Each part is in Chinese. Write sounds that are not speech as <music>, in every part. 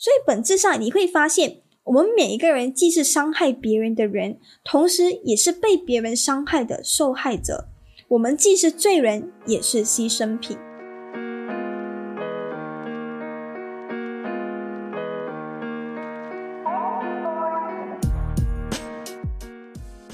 所以本质上你会发现，我们每一个人既是伤害别人的人，同时也是被别人伤害的受害者。我们既是罪人，也是牺牲品。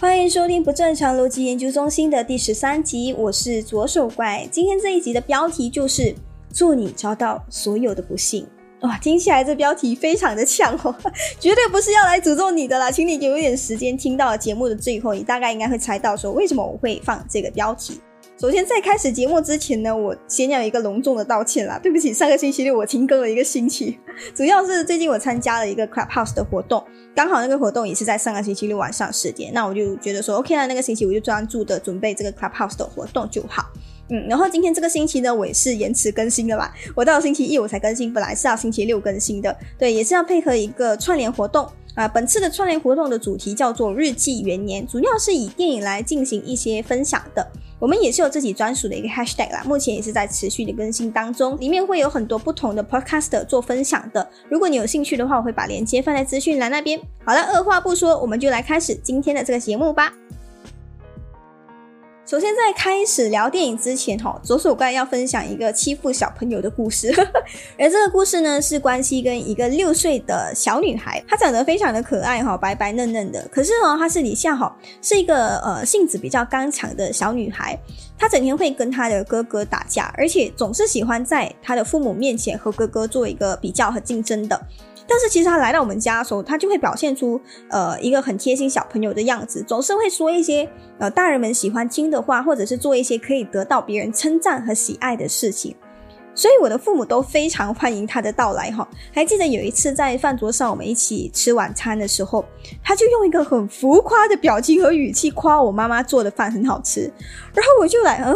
欢迎收听不正常逻辑研究中心的第十三集，我是左手怪。今天这一集的标题就是“祝你找到所有的不幸”。哇，听起来这标题非常的呛哦，绝对不是要来诅咒你的啦，请你给我一点时间，听到节目的最后，你大概应该会猜到说为什么我会放这个标题。首先，在开始节目之前呢，我先要一个隆重的道歉啦，对不起，上个星期六我停更了一个星期，<laughs> 主要是最近我参加了一个 Clubhouse 的活动，刚好那个活动也是在上个星期六晚上十点，那我就觉得说 OK 了，那个星期我就专注的准备这个 Clubhouse 的活动就好。嗯，然后今天这个星期呢，我也是延迟更新的吧。我到星期一我才更新，本来是要星期六更新的。对，也是要配合一个串联活动啊。本次的串联活动的主题叫做“日记元年”，主要是以电影来进行一些分享的。我们也是有自己专属的一个 hashtag 啦，目前也是在持续的更新当中，里面会有很多不同的 podcaster 做分享的。如果你有兴趣的话，我会把链接放在资讯栏那边。好了，二话不说，我们就来开始今天的这个节目吧。首先，在开始聊电影之前，哈，左手怪要分享一个欺负小朋友的故事。<laughs> 而这个故事呢，是关系跟一个六岁的小女孩，她长得非常的可爱，哈，白白嫩嫩的。可是呢，她是底下哈是一个呃性子比较刚强的小女孩，她整天会跟她的哥哥打架，而且总是喜欢在她的父母面前和哥哥做一个比较和竞争的。但是其实他来到我们家的时候，他就会表现出呃一个很贴心小朋友的样子，总是会说一些呃大人们喜欢听的话，或者是做一些可以得到别人称赞和喜爱的事情。所以我的父母都非常欢迎他的到来哈。还记得有一次在饭桌上我们一起吃晚餐的时候，他就用一个很浮夸的表情和语气夸我妈妈做的饭很好吃，然后我就来嗯。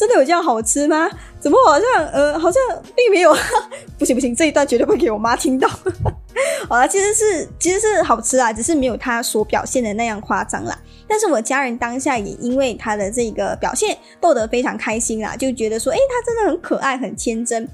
真的有这样好吃吗？怎么好像呃，好像并没有。<laughs> 不行不行，这一段绝对不会给我妈听到。<laughs> 好了，其实是其实是好吃啊，只是没有他所表现的那样夸张啦。但是我家人当下也因为他的这个表现逗得非常开心啦，就觉得说，哎，他真的很可爱，很天真。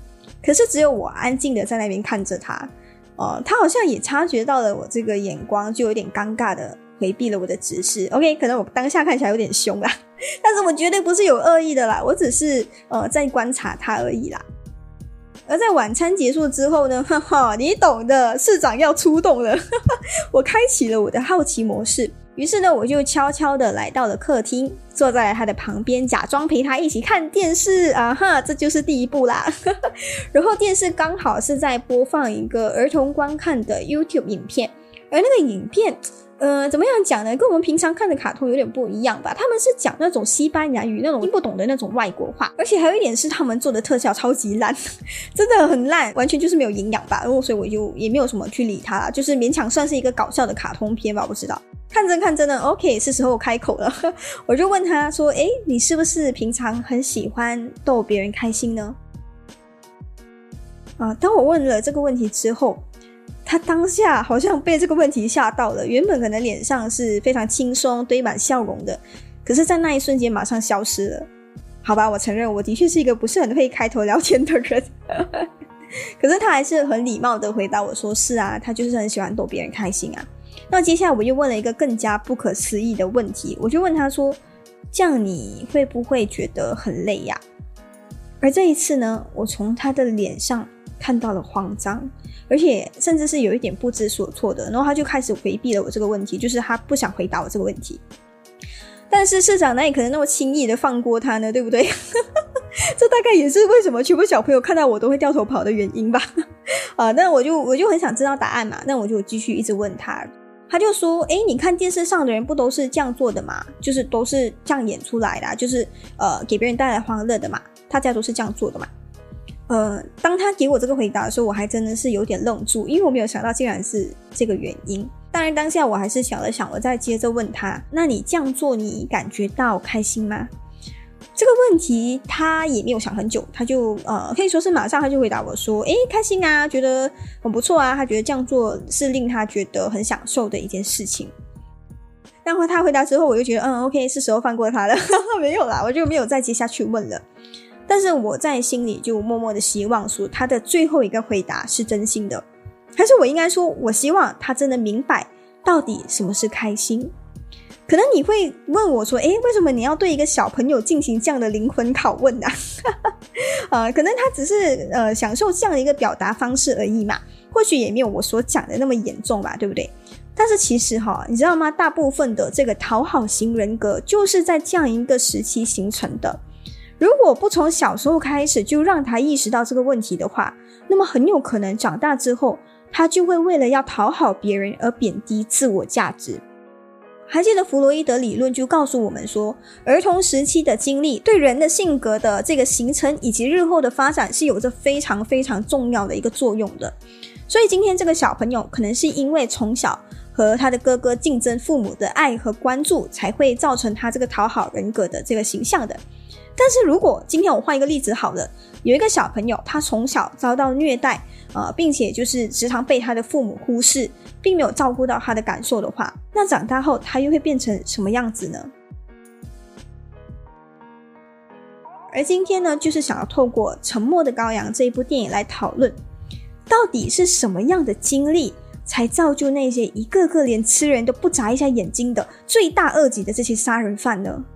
可是只有我安静的在那边看着他，哦，他好像也察觉到了我这个眼光，就有点尴尬的。回避了我的直视，OK，可能我当下看起来有点凶啦，<laughs> 但是我绝对不是有恶意的啦，我只是呃在观察他而已啦。而在晚餐结束之后呢，<laughs> 哈哈，你懂的，市长要出动了，哈哈我开启了我的好奇模式，于是呢，我就悄悄的来到了客厅，坐在他的旁边，假装陪他一起看电视啊哈，这就是第一步啦。然后电视刚好是在播放一个儿童观看的 YouTube 影片，而那个影片。呃，怎么样讲呢？跟我们平常看的卡通有点不一样吧？他们是讲那种西班牙语，那种听不懂的那种外国话，而且还有一点是他们做的特效超级烂，<laughs> 真的很烂，完全就是没有营养吧。然后所以我就也没有什么去理他，就是勉强算是一个搞笑的卡通片吧。我不知道，看着看着呢，OK，是时候开口了，<laughs> 我就问他说：“哎，你是不是平常很喜欢逗别人开心呢？”啊，当我问了这个问题之后。他当下好像被这个问题吓到了，原本可能脸上是非常轻松、堆满笑容的，可是，在那一瞬间马上消失了。好吧，我承认我的确是一个不是很会开头聊天的人，<laughs> 可是他还是很礼貌的回答我说：“是啊，他就是很喜欢逗别人开心啊。”那接下来我又问了一个更加不可思议的问题，我就问他说：“这样你会不会觉得很累呀？”而这一次呢，我从他的脸上看到了慌张。而且甚至是有一点不知所措的，然后他就开始回避了我这个问题，就是他不想回答我这个问题。但是市长哪里可能那么轻易的放过他呢？对不对？<laughs> 这大概也是为什么全部小朋友看到我都会掉头跑的原因吧。<laughs> 啊，那我就我就很想知道答案嘛，那我就继续一直问他，他就说：“哎，你看电视上的人不都是这样做的嘛？就是都是这样演出来的，就是呃给别人带来欢乐的嘛，大家都是这样做的嘛。”呃，当他给我这个回答的时候，我还真的是有点愣住，因为我没有想到竟然是这个原因。当然，当下我还是想了想，我再接着问他：“那你这样做，你感觉到开心吗？”这个问题他也没有想很久，他就呃可以说是马上他就回答我说：“诶，开心啊，觉得很不错啊，他觉得这样做是令他觉得很享受的一件事情。”然后他回答之后，我就觉得嗯，OK，是时候放过他了，<laughs> 没有啦，我就没有再接下去问了。但是我在心里就默默的希望说，他的最后一个回答是真心的，还是我应该说，我希望他真的明白到底什么是开心。可能你会问我说：“诶，为什么你要对一个小朋友进行这样的灵魂拷问呢？” <laughs> 呃，可能他只是呃享受这样的一个表达方式而已嘛，或许也没有我所讲的那么严重吧，对不对？但是其实哈，你知道吗？大部分的这个讨好型人格就是在这样一个时期形成的。如果不从小时候开始就让他意识到这个问题的话，那么很有可能长大之后，他就会为了要讨好别人而贬低自我价值。还记得弗洛伊德理论就告诉我们说，儿童时期的经历对人的性格的这个形成以及日后的发展是有着非常非常重要的一个作用的。所以今天这个小朋友可能是因为从小和他的哥哥竞争父母的爱和关注，才会造成他这个讨好人格的这个形象的。但是如果今天我换一个例子好了，有一个小朋友他从小遭到虐待。呃，并且就是时常被他的父母忽视，并没有照顾到他的感受的话，那长大后他又会变成什么样子呢？而今天呢，就是想要透过《沉默的羔羊》这一部电影来讨论，到底是什么样的经历，才造就那些一个个连吃人都不眨一下眼睛的罪大恶极的这些杀人犯呢？《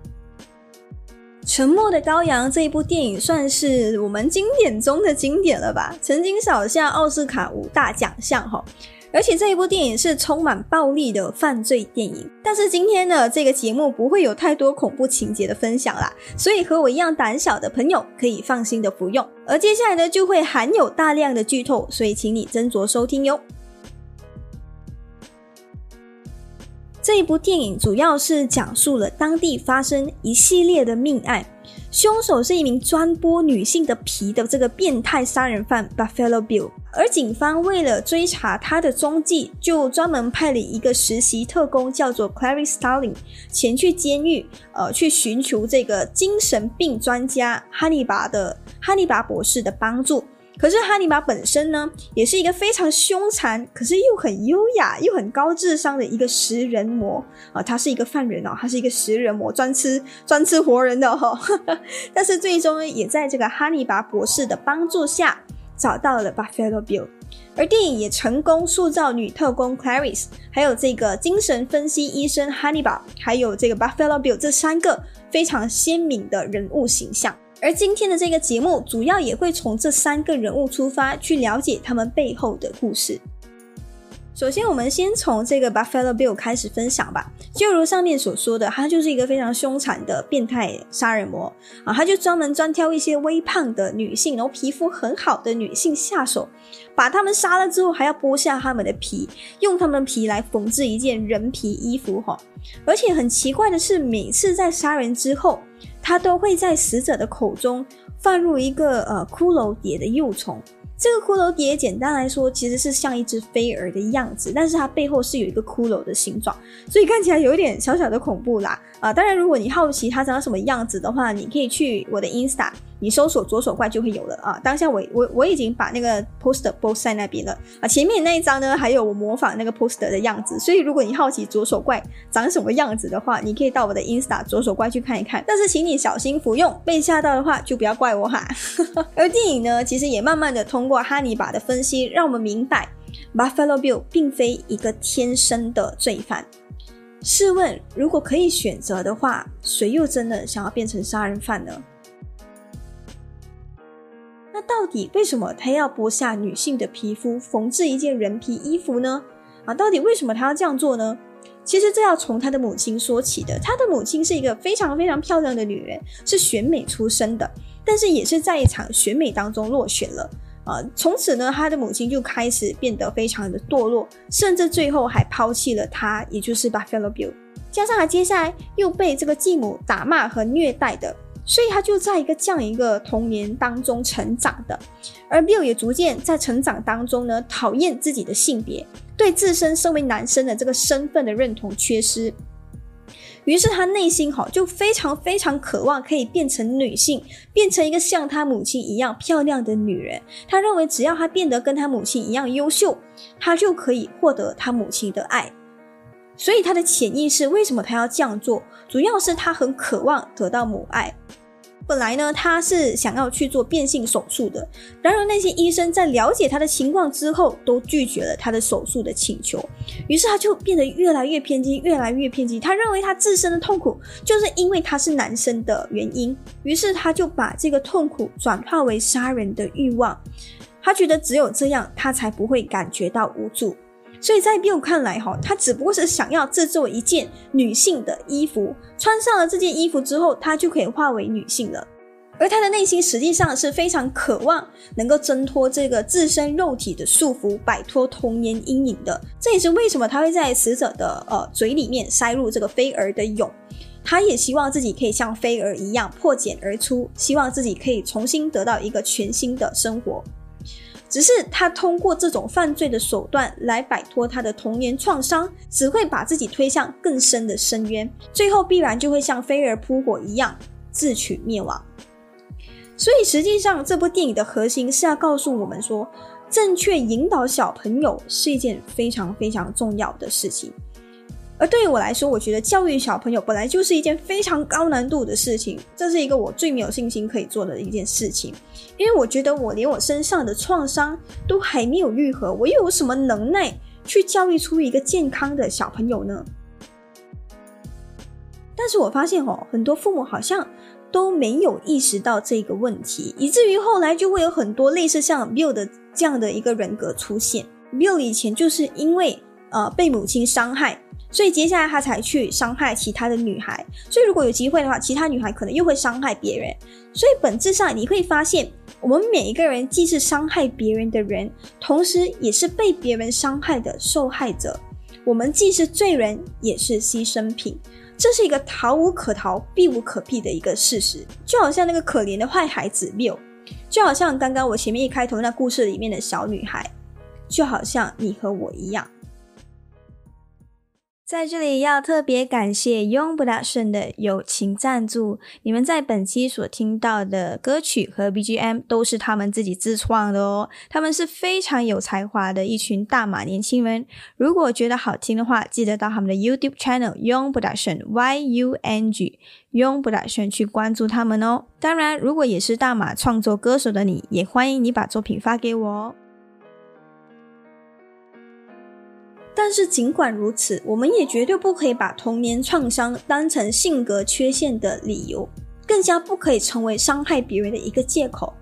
沉默的羔羊》这一部电影算是我们经典中的经典了吧？曾经扫下奥斯卡五大奖项哈，而且这一部电影是充满暴力的犯罪电影。但是今天的这个节目不会有太多恐怖情节的分享啦，所以和我一样胆小的朋友可以放心的服用。而接下来呢，就会含有大量的剧透，所以请你斟酌收听哟。这一部电影主要是讲述了当地发生一系列的命案，凶手是一名专剥女性的皮的这个变态杀人犯 Buffalo Bill，而警方为了追查他的踪迹，就专门派了一个实习特工叫做 Clarice Starling 前去监狱，呃，去寻求这个精神病专家哈尼拔的哈尼拔博士的帮助。可是哈尼拔本身呢，也是一个非常凶残，可是又很优雅又很高智商的一个食人魔啊！他是一个犯人哦，他是一个食人魔，专吃专吃活人的哈。<laughs> 但是最终呢也在这个哈尼拔博士的帮助下找到了 Buffalo Bill，而电影也成功塑造女特工 Clarice，还有这个精神分析医生 Hannibal，还有这个 Buffalo Bill 这三个非常鲜明的人物形象。而今天的这个节目，主要也会从这三个人物出发，去了解他们背后的故事。首先，我们先从这个 Buffalo Bill 开始分享吧。就如上面所说的，他就是一个非常凶残的变态杀人魔啊！他就专门专挑一些微胖的女性，然后皮肤很好的女性下手，把他们杀了之后，还要剥下他们的皮，用他们皮来缝制一件人皮衣服哈。而且很奇怪的是，每次在杀人之后，他都会在死者的口中放入一个呃骷髅蝶的幼虫。这个骷髅蝶简单来说，其实是像一只飞蛾的样子，但是它背后是有一个骷髅的形状，所以看起来有一点小小的恐怖啦。啊，当然如果你好奇它长什么样子的话，你可以去我的 Insta。你搜索左手怪就会有了啊！当下我我我已经把那个 poster post 在那边了啊，前面那一张呢还有我模仿那个 poster 的样子，所以如果你好奇左手怪长什么样子的话，你可以到我的 insta 左手怪去看一看。但是请你小心服用，被吓到的话就不要怪我哈。<laughs> 而电影呢，其实也慢慢的通过哈尼拔的分析，让我们明白 Buffalo Bill 并非一个天生的罪犯。试问，如果可以选择的话，谁又真的想要变成杀人犯呢？到底为什么他要剥下女性的皮肤，缝制一件人皮衣服呢？啊，到底为什么他要这样做呢？其实这要从他的母亲说起的。他的母亲是一个非常非常漂亮的女人，是选美出身的，但是也是在一场选美当中落选了。啊，从此呢，他的母亲就开始变得非常的堕落，甚至最后还抛弃了他，也就是 Buffalo Bill。加上他接下来又被这个继母打骂和虐待的。所以他就在一个这样一个童年当中成长的，而 Bill 也逐渐在成长当中呢，讨厌自己的性别，对自身身为男生的这个身份的认同缺失，于是他内心哈就非常非常渴望可以变成女性，变成一个像他母亲一样漂亮的女人。他认为只要他变得跟他母亲一样优秀，他就可以获得他母亲的爱。所以他的潜意识为什么他要这样做？主要是他很渴望得到母爱。本来呢，他是想要去做变性手术的，然而那些医生在了解他的情况之后，都拒绝了他的手术的请求。于是他就变得越来越偏激，越来越偏激。他认为他自身的痛苦就是因为他是男生的原因，于是他就把这个痛苦转化为杀人的欲望。他觉得只有这样，他才不会感觉到无助。所以在 Bill 看来，哈，他只不过是想要制作一件女性的衣服，穿上了这件衣服之后，他就可以化为女性了。而他的内心实际上是非常渴望能够挣脱这个自身肉体的束缚，摆脱童年阴影的。这也是为什么他会在死者的呃嘴里面塞入这个飞蛾的蛹。他也希望自己可以像飞蛾一样破茧而出，希望自己可以重新得到一个全新的生活。只是他通过这种犯罪的手段来摆脱他的童年创伤，只会把自己推向更深的深渊，最后必然就会像飞蛾扑火一样自取灭亡。所以实际上，这部电影的核心是要告诉我们说，正确引导小朋友是一件非常非常重要的事情。而对于我来说，我觉得教育小朋友本来就是一件非常高难度的事情，这是一个我最没有信心可以做的一件事情。因为我觉得我连我身上的创伤都还没有愈合，我又有什么能耐去教育出一个健康的小朋友呢？但是我发现哦，很多父母好像都没有意识到这个问题，以至于后来就会有很多类似像 Bill 的这样的一个人格出现。Bill 以前就是因为呃被母亲伤害。所以接下来他才去伤害其他的女孩。所以如果有机会的话，其他女孩可能又会伤害别人。所以本质上你会发现，我们每一个人既是伤害别人的人，同时也是被别人伤害的受害者。我们既是罪人，也是牺牲品。这是一个逃无可逃、避无可避的一个事实。就好像那个可怜的坏孩子 Bill，就好像刚刚我前面一开头那故事里面的小女孩，就好像你和我一样。在这里要特别感谢 Young Production 的友情赞助。你们在本期所听到的歌曲和 BGM 都是他们自己自创的哦。他们是非常有才华的一群大马年轻人。如果觉得好听的话，记得到他们的 YouTube Channel Young Production Y U N G Young Production 去关注他们哦。当然，如果也是大马创作歌手的你，也欢迎你把作品发给我哦。但是尽管如此，我们也绝对不可以把童年创伤当成性格缺陷的理由，更加不可以成为伤害别人的一个借口。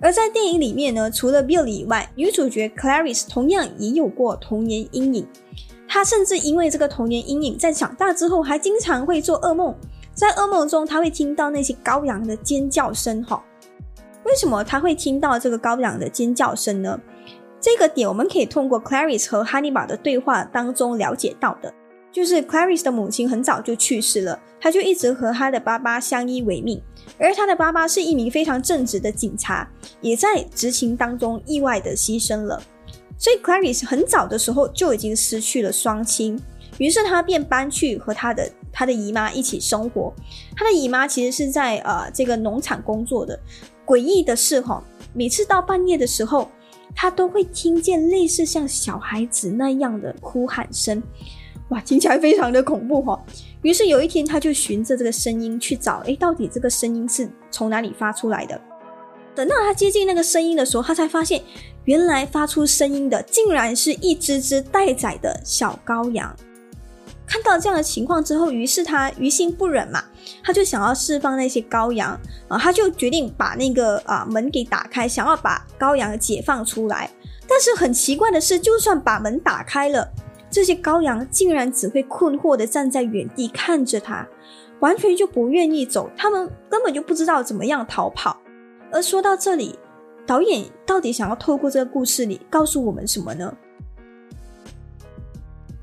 而在电影里面呢，除了 Bill 以外，女主角 Clarice 同样也有过童年阴影。她甚至因为这个童年阴影，在长大之后还经常会做噩梦，在噩梦中她会听到那些羔羊的尖叫声。哈，为什么她会听到这个羔羊的尖叫声呢？这个点我们可以通过 Clarice 和 Hannibal 的对话当中了解到的，就是 Clarice 的母亲很早就去世了，她就一直和她的爸爸相依为命，而她的爸爸是一名非常正直的警察，也在执勤当中意外的牺牲了，所以 Clarice 很早的时候就已经失去了双亲，于是她便搬去和她的她的姨妈一起生活，她的姨妈其实是在呃这个农场工作的，诡异的是哈，每次到半夜的时候。他都会听见类似像小孩子那样的哭喊声，哇，听起来非常的恐怖哈。于是有一天，他就循着这个声音去找，哎，到底这个声音是从哪里发出来的？等到他接近那个声音的时候，他才发现，原来发出声音的竟然是一只只待宰的小羔羊。看到这样的情况之后，于是他于心不忍嘛，他就想要释放那些羔羊啊，他就决定把那个啊门给打开，想要把羔羊解放出来。但是很奇怪的是，就算把门打开了，这些羔羊竟然只会困惑的站在原地看着他，完全就不愿意走，他们根本就不知道怎么样逃跑。而说到这里，导演到底想要透过这个故事里告诉我们什么呢？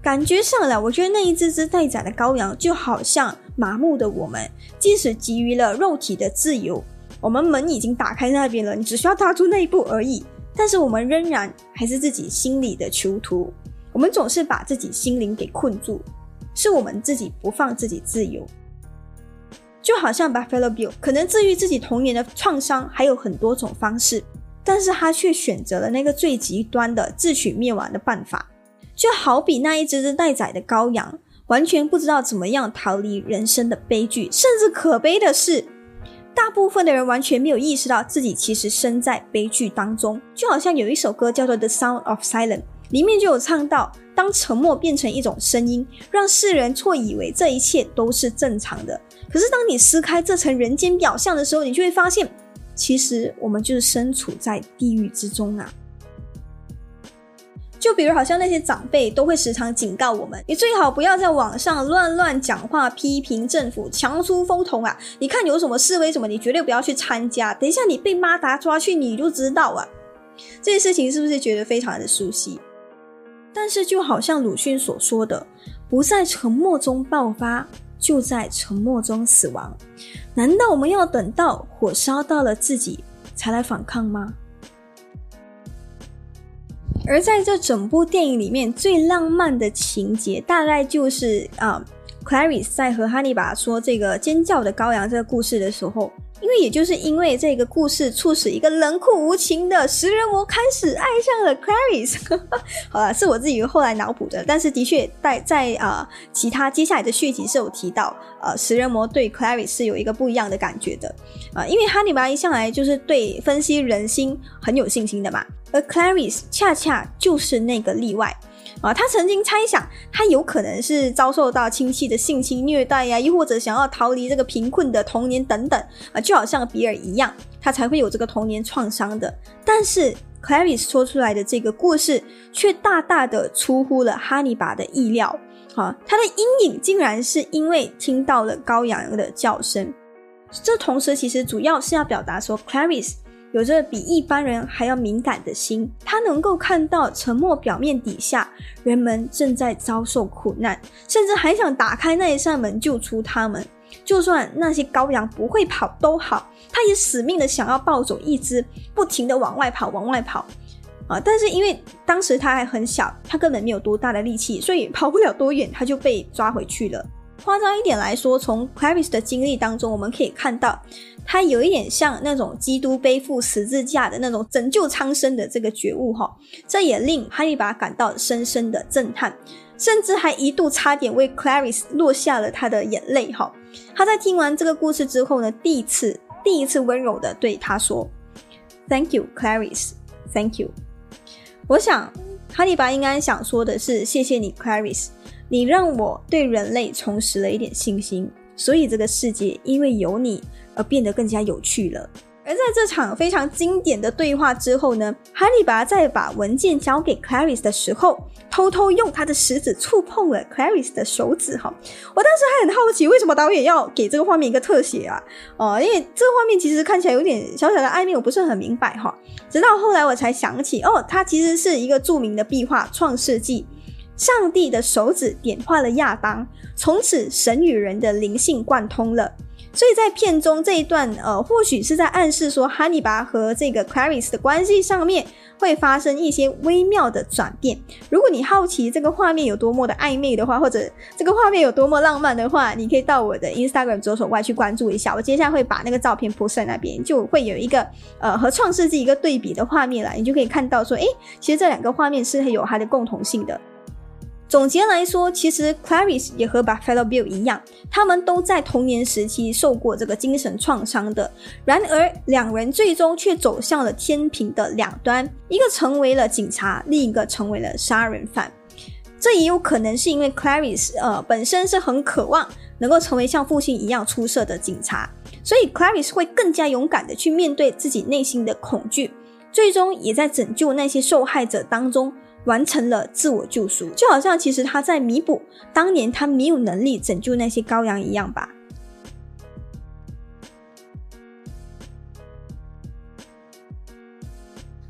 感觉上来，我觉得那一只只待宰的羔羊就好像麻木的我们，即使给予了肉体的自由，我们门已经打开那边了，你只需要踏出那一步而已。但是我们仍然还是自己心里的囚徒，我们总是把自己心灵给困住，是我们自己不放自己自由。就好像 Buffalo Bill 可能治愈自己童年的创伤还有很多种方式，但是他却选择了那个最极端的自取灭亡的办法。就好比那一只只待宰的羔羊，完全不知道怎么样逃离人生的悲剧，甚至可悲的是，大部分的人完全没有意识到自己其实身在悲剧当中，就好像有一首歌叫做《The Sound of Silence》，里面就有唱到，当沉默变成一种声音，让世人错以为这一切都是正常的。可是当你撕开这层人间表象的时候，你就会发现，其实我们就是身处在地狱之中啊。就比如，好像那些长辈都会时常警告我们：，你最好不要在网上乱乱讲话，批评政府，强出风头啊！你看有什么示威什么，你绝对不要去参加。等一下你被妈达抓去，你就知道啊！这些事情是不是觉得非常的熟悉？但是就好像鲁迅所说的：“不在沉默中爆发，就在沉默中死亡。”难道我们要等到火烧到了自己才来反抗吗？而在这整部电影里面，最浪漫的情节大概就是啊，Clarice 在和哈尼拔说这个尖叫的羔羊这个故事的时候。因为也就是因为这个故事，促使一个冷酷无情的食人魔开始爱上了 Clarice。<laughs> 好了，是我自己后来脑补的，但是的确在在啊其他接下来的续集是有提到，呃，食人魔对 Clarice 是有一个不一样的感觉的啊，因为哈尼拔一向来就是对分析人心很有信心的嘛，而 Clarice 恰恰就是那个例外。啊，他曾经猜想，他有可能是遭受到亲戚的性侵虐待呀，又或者想要逃离这个贫困的童年等等啊，就好像比尔一样，他才会有这个童年创伤的。但是 Clarice 说出来的这个故事，却大大的出乎了哈尼拔的意料。啊，他的阴影竟然是因为听到了羔羊的叫声。这同时其实主要是要表达说，Clarice。有着比一般人还要敏感的心，他能够看到沉默表面底下人们正在遭受苦难，甚至还想打开那一扇门救出他们。就算那些羔羊不会跑都好，他也死命的想要抱走一只，不停的往外跑，往外跑。啊！但是因为当时他还很小，他根本没有多大的力气，所以跑不了多远，他就被抓回去了。夸张一点来说，从 Clarice 的经历当中，我们可以看到。他有一点像那种基督背负十字架的那种拯救苍生的这个觉悟哈，这也令哈利拔感到深深的震撼，甚至还一度差点为 Clarice 落下了他的眼泪哈。他在听完这个故事之后呢，第一次第一次温柔的对他说：“Thank you, Clarice. Thank you。”我想哈利拔应该想说的是：“谢谢你，Clarice，你让我对人类重拾了一点信心，所以这个世界因为有你。”而变得更加有趣了。而在这场非常经典的对话之后呢，哈利拔在把文件交给 Clarice 的时候，偷偷用他的食指触碰了 Clarice 的手指。哈，我当时还很好奇，为什么导演要给这个画面一个特写啊？哦，因为这个画面其实看起来有点小小的暧昧，我不是很明白哈。直到后来我才想起，哦，它其实是一个著名的壁画《创世纪》，上帝的手指点化了亚当，从此神与人的灵性贯通了。所以在片中这一段，呃，或许是在暗示说，哈尼拔和这个 Clarice 的关系上面会发生一些微妙的转变。如果你好奇这个画面有多么的暧昧的话，或者这个画面有多么浪漫的话，你可以到我的 Instagram 左手外去关注一下。我接下来会把那个照片 post 在那边，就会有一个呃和创世纪一个对比的画面了，你就可以看到说，哎，其实这两个画面是有它的共同性的。总结来说，其实 Clarice 也和 Buffalo Bill 一样，他们都在童年时期受过这个精神创伤的。然而，两人最终却走向了天平的两端，一个成为了警察，另一个成为了杀人犯。这也有可能是因为 Clarice 呃本身是很渴望能够成为像父亲一样出色的警察，所以 Clarice 会更加勇敢的去面对自己内心的恐惧，最终也在拯救那些受害者当中。完成了自我救赎，就好像其实他在弥补当年他没有能力拯救那些羔羊一样吧。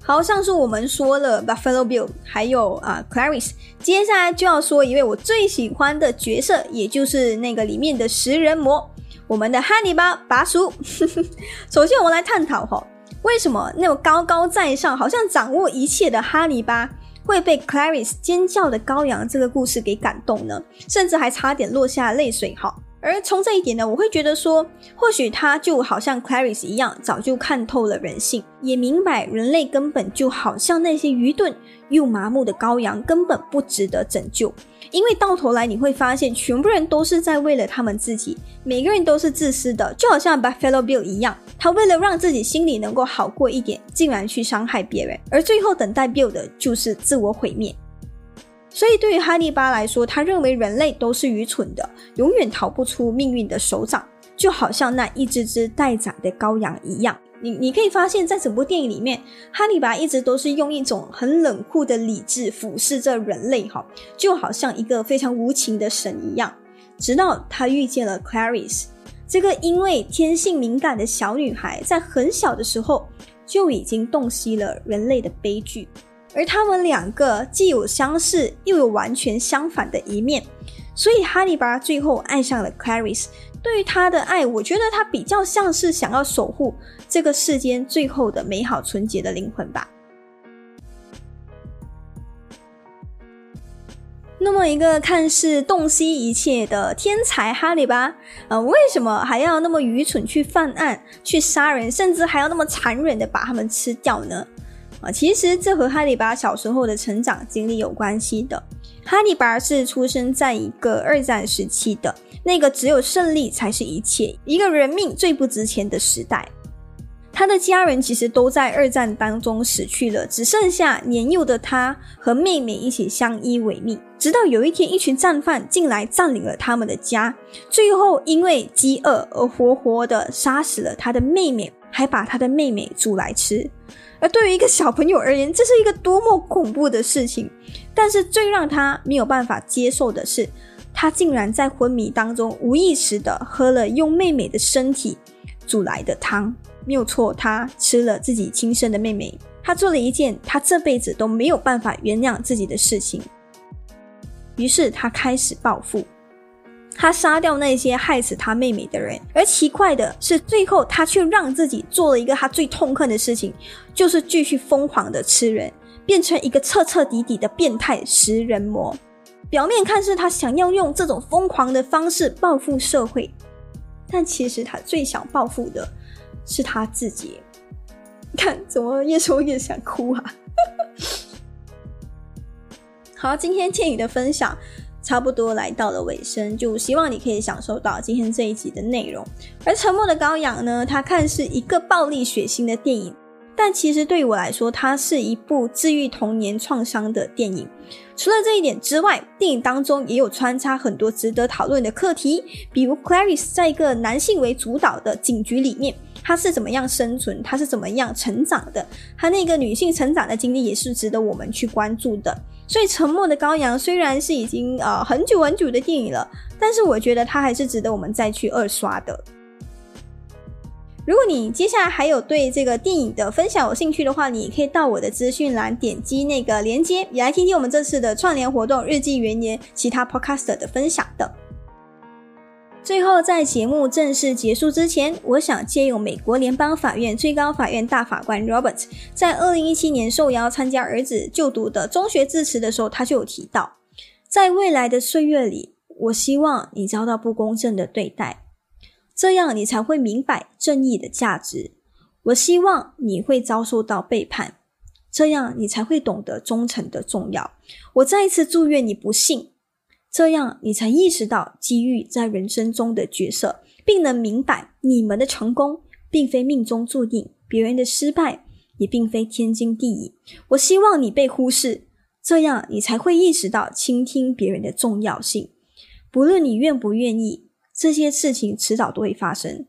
好，上述我们说了 Buffalo Bill，还有啊 Clarice，接下来就要说一位我最喜欢的角色，也就是那个里面的食人魔，我们的汉尼拔拔叔。<laughs> 首先，我们来探讨哈，为什么那种高高在上，好像掌握一切的哈尼拔？会被 Clarice 尖叫的羔羊这个故事给感动呢，甚至还差点落下泪水。哈，而从这一点呢，我会觉得说，或许他就好像 Clarice 一样，早就看透了人性，也明白人类根本就好像那些愚钝又麻木的羔羊，根本不值得拯救。因为到头来你会发现，全部人都是在为了他们自己，每个人都是自私的，就好像 Buffalo Bill 一样，他为了让自己心里能够好过一点，竟然去伤害别人，而最后等待 Bill 的就是自我毁灭。所以，对于哈利巴来说，他认为人类都是愚蠢的，永远逃不出命运的手掌，就好像那一只只待宰的羔羊一样。你你可以发现，在整部电影里面，哈利巴一直都是用一种很冷酷的理智俯视着人类，哈，就好像一个非常无情的神一样。直到他遇见了 Clarice，这个因为天性敏感的小女孩，在很小的时候就已经洞悉了人类的悲剧。而他们两个既有相似，又有完全相反的一面，所以哈利巴最后爱上了 Clarice。对于他的爱，我觉得他比较像是想要守护这个世间最后的美好纯洁的灵魂吧。那么，一个看似洞悉一切的天才哈利巴，呃，为什么还要那么愚蠢去犯案、去杀人，甚至还要那么残忍的把他们吃掉呢？啊，其实这和哈利巴小时候的成长经历有关系的。哈利巴是出生在一个二战时期的那个只有胜利才是一切，一个人命最不值钱的时代。他的家人其实都在二战当中死去了，只剩下年幼的他和妹妹一起相依为命。直到有一天，一群战犯进来占领了他们的家，最后因为饥饿而活活的杀死了他的妹妹，还把他的妹妹煮来吃。而对于一个小朋友而言，这是一个多么恐怖的事情！但是最让他没有办法接受的是，他竟然在昏迷当中无意识的喝了用妹妹的身体煮来的汤。没有错，他吃了自己亲生的妹妹。他做了一件他这辈子都没有办法原谅自己的事情。于是他开始报复。他杀掉那些害死他妹妹的人，而奇怪的是，最后他却让自己做了一个他最痛恨的事情，就是继续疯狂的吃人，变成一个彻彻底底的变态食人魔。表面看是他想要用这种疯狂的方式报复社会，但其实他最想报复的是他自己。看，怎么越说越想哭啊！<laughs> 好，今天倩宇的分享。差不多来到了尾声，就希望你可以享受到今天这一集的内容。而《沉默的羔羊》呢，它看似一个暴力血腥的电影，但其实对于我来说，它是一部治愈童年创伤的电影。除了这一点之外，电影当中也有穿插很多值得讨论的课题，比如 Clarice 在一个男性为主导的警局里面，他是怎么样生存，他是怎么样成长的，他那个女性成长的经历也是值得我们去关注的。所以，《沉默的羔羊》虽然是已经呃很久很久的电影了，但是我觉得它还是值得我们再去二刷的。如果你接下来还有对这个电影的分享有兴趣的话，你可以到我的资讯栏点击那个连接，也来听听我们这次的串联活动《日记元年》其他 Podcaster 的分享的。最后，在节目正式结束之前，我想借用美国联邦法院最高法院大法官 Robert 在二零一七年受邀参加儿子就读的中学致辞的时候，他就有提到，在未来的岁月里，我希望你遭到不公正的对待，这样你才会明白正义的价值。我希望你会遭受到背叛，这样你才会懂得忠诚的重要。我再一次祝愿你不幸。这样，你才意识到机遇在人生中的角色，并能明白你们的成功并非命中注定，别人的失败也并非天经地义。我希望你被忽视，这样你才会意识到倾听别人的重要性。不论你愿不愿意，这些事情迟早都会发生，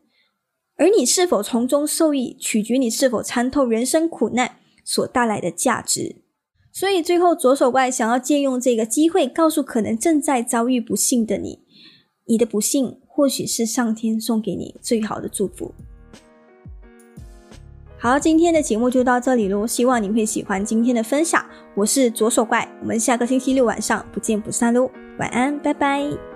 而你是否从中受益，取决你是否参透人生苦难所带来的价值。所以最后，左手怪想要借用这个机会，告诉可能正在遭遇不幸的你：你的不幸或许是上天送给你最好的祝福。好，今天的节目就到这里喽，希望你会喜欢今天的分享。我是左手怪，我们下个星期六晚上不见不散喽，晚安，拜拜。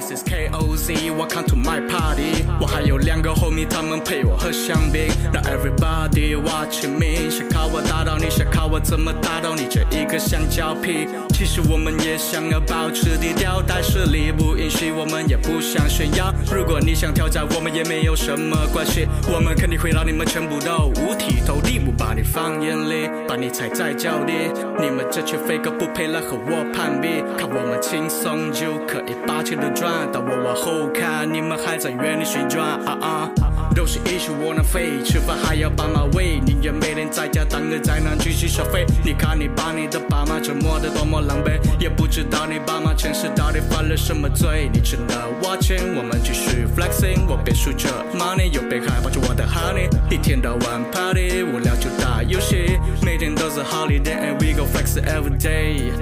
cases, KOs is KOZ，Welcome to my party。我还有两个 homie，他们陪我喝香槟。Now everybody watching me，想靠我打倒你，想靠我怎么打倒你这一个香蕉皮。其实我们也想要保持低调，但是力不允许，我们也不想炫耀。如果你想挑战，我们也没有什么关系，我们肯定会让你们全部都五体投地，不把你放眼里，把你踩在脚底。你们这群飞哥不配来和我攀比，看我们轻松就可以霸气的。但我往后看，你们还在原地旋转。啊啊，都是一时窝囊废，吃饭还要爸妈喂，宁愿每天在家当个宅男继续消费。你看你把你的爸妈折磨得多么狼狈，也不知道你爸妈前世到底犯了什么罪。你吃了我钱，我们继续 flexing，我边数着 money，又边害怕着我的 honey。一天到晚 party，无聊就打游戏，每天都是 holiday，and we go flex every day。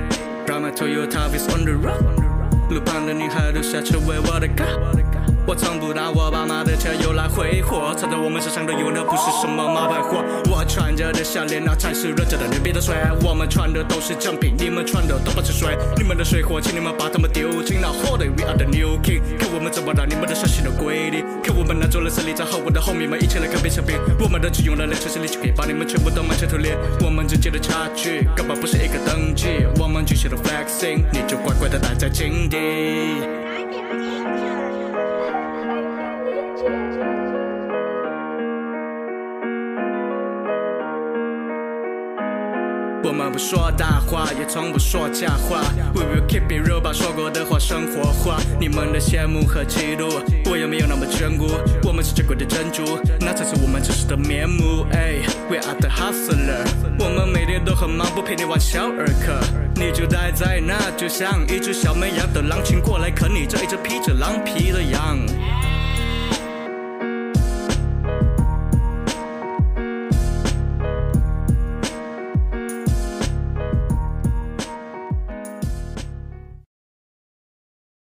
Drive my Toyota, it's on the road。路旁的女孩都下车为我的歌。我从不拿我爸妈的车又来挥霍，藏在我们身上的有的不是什么冒牌货。我穿着的项链那才是人家的牛逼的帅。我们穿的都是正品，你们穿的都不是水。你们的水货，请你们把它们丢进那火堆。We are the new king，看我们怎么让你们的伤心都归零。看我们拿走了胜利，在和我的后面们一起来干杯相比。我们的只用了两成实力就可以把你们全部都满血突裂。我们之间的差距根本不是一说大话，也从不说假话。We will keep it real，把说过的话生活化。你们的羡慕和嫉妒，我也没有那么眷顾。我们是珍贵的珍珠，那才是我们真实的面目。We are the hustler，我们每天都很忙，不陪你玩小儿科。你就待在那，就像一只小绵羊，等狼群过来啃你这一只披着狼皮的羊。